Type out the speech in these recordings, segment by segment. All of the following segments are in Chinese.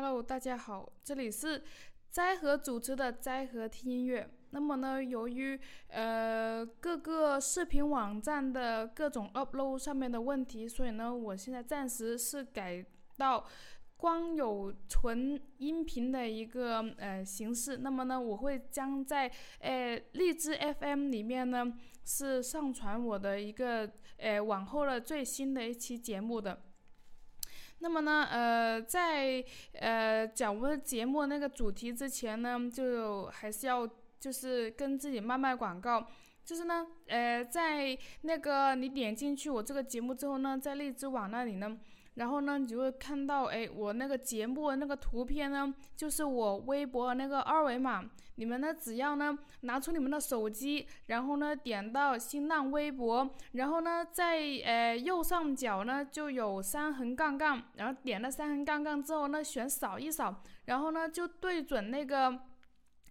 Hello，大家好，这里是斋和主持的斋和听音乐。那么呢，由于呃各个视频网站的各种 upload 上面的问题，所以呢，我现在暂时是改到光有纯音频的一个呃形式。那么呢，我会将在呃荔枝 FM 里面呢是上传我的一个呃往后的最新的一期节目的。那么呢，呃，在呃讲我们节目那个主题之前呢，就还是要就是跟自己卖卖广告，就是呢，呃，在那个你点进去我这个节目之后呢，在荔枝网那里呢。然后呢，你就会看到，哎，我那个节目那个图片呢，就是我微博那个二维码。你们呢，只要呢拿出你们的手机，然后呢点到新浪微博，然后呢在呃右上角呢就有三横杠杠，然后点了三横杠杠之后呢选扫一扫，然后呢就对准那个。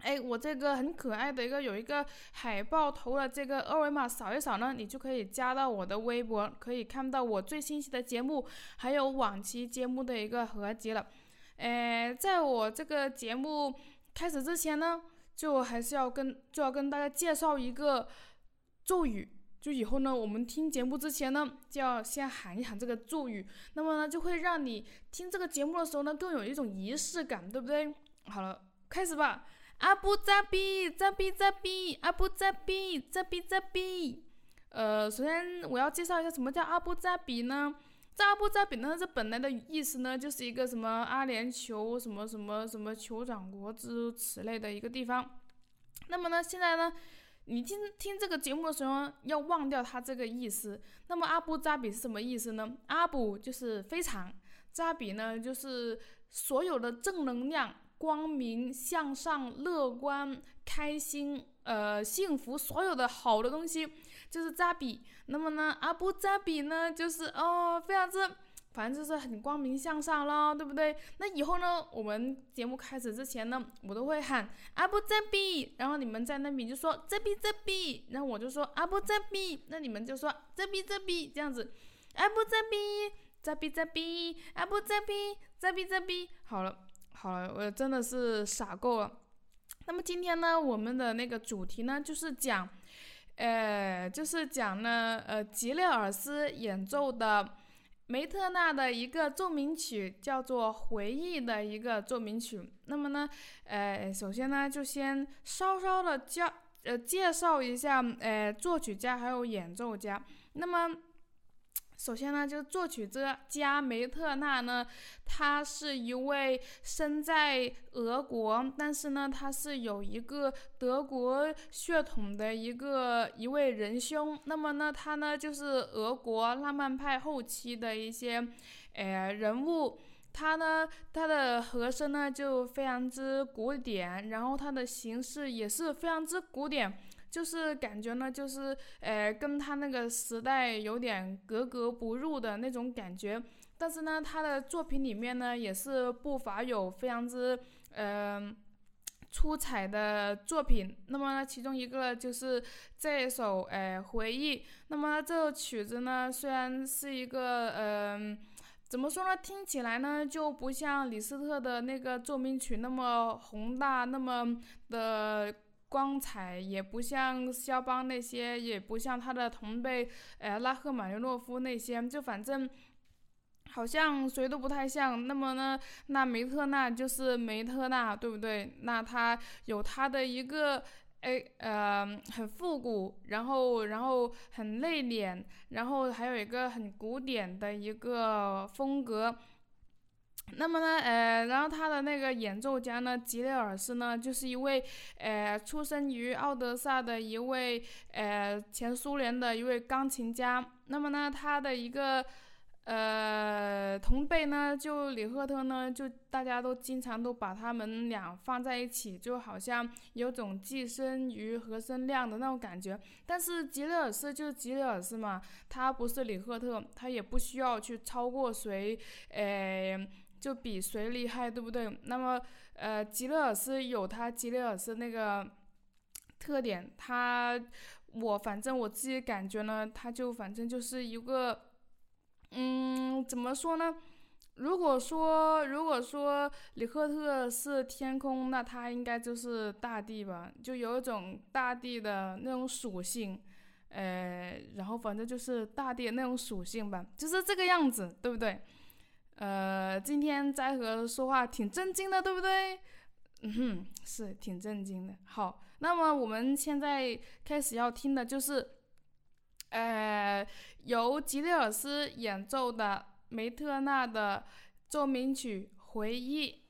哎，我这个很可爱的一个有一个海报头的这个二维码扫一扫呢，你就可以加到我的微博，可以看到我最新期的节目，还有往期节目的一个合集了。哎，在我这个节目开始之前呢，就还是要跟就要跟大家介绍一个咒语，就以后呢我们听节目之前呢，就要先喊一喊这个咒语，那么呢就会让你听这个节目的时候呢更有一种仪式感，对不对？好了，开始吧。阿布扎比，扎比扎比，阿布扎比，扎比扎比。呃，首先我要介绍一下什么叫阿布扎比呢？这阿布扎比呢，这本来的意思呢，就是一个什么阿联酋什么什么什么酋长国之此类的一个地方。那么呢，现在呢，你听听这个节目的时候，要忘掉它这个意思。那么阿布扎比是什么意思呢？阿布就是非常，扎比呢就是所有的正能量。光明向上、乐观、开心、呃，幸福，所有的好的东西就是扎比。那么呢，阿布扎比呢，就是哦，非常之，反正就是很光明向上咯，对不对？那以后呢，我们节目开始之前呢，我都会喊阿布扎比，然后你们在那边就说扎比扎比，然后我就说阿布扎比，那你们就说扎比扎比，这样子，阿布扎比，扎比扎比，阿布扎比，扎比扎比，好了。好了，我真的是傻够了。那么今天呢，我们的那个主题呢，就是讲，呃，就是讲呢，呃，吉列尔斯演奏的梅特纳的一个奏鸣曲，叫做《回忆》的一个奏鸣曲。那么呢，呃，首先呢，就先稍稍的教呃介绍一下，呃，作曲家还有演奏家。那么。首先呢，就是作曲者加梅特纳呢，他是一位生在俄国，但是呢，他是有一个德国血统的一个一位仁兄。那么呢，他呢就是俄国浪漫派后期的一些，呃人物。他呢，他的和声呢就非常之古典，然后他的形式也是非常之古典。就是感觉呢，就是呃，跟他那个时代有点格格不入的那种感觉。但是呢，他的作品里面呢，也是不乏有非常之嗯出彩的作品。那么其中一个就是这一首呃回忆。那么这首曲子呢，虽然是一个嗯，怎么说呢，听起来呢就不像李斯特的那个奏鸣曲那么宏大，那么的。光彩也不像肖邦那些，也不像他的同辈，呃，拉赫玛尼诺夫那些，就反正好像谁都不太像。那么呢，那梅特纳就是梅特纳，对不对？那他有他的一个，哎，呃，很复古，然后然后很内敛，然后还有一个很古典的一个风格。那么呢，呃，然后他的那个演奏家呢，吉列尔斯呢，就是一位，呃，出生于奥德萨的一位，呃，前苏联的一位钢琴家。那么呢，他的一个，呃，同辈呢，就李赫特呢，就大家都经常都把他们俩放在一起，就好像有种寄生于和声量的那种感觉。但是吉列尔斯就是吉列尔斯嘛，他不是李赫特，他也不需要去超过谁，呃。就比谁厉害，对不对？那么，呃，吉列尔斯有他吉列尔斯那个特点，他我反正我自己感觉呢，他就反正就是一个，嗯，怎么说呢？如果说如果说里赫特是天空，那他应该就是大地吧？就有一种大地的那种属性，呃，然后反正就是大地的那种属性吧，就是这个样子，对不对？呃，今天在和说话挺震惊的，对不对？嗯，是挺震惊的。好，那么我们现在开始要听的就是，呃，由吉列尔斯演奏的。梅特纳的奏鸣曲回忆。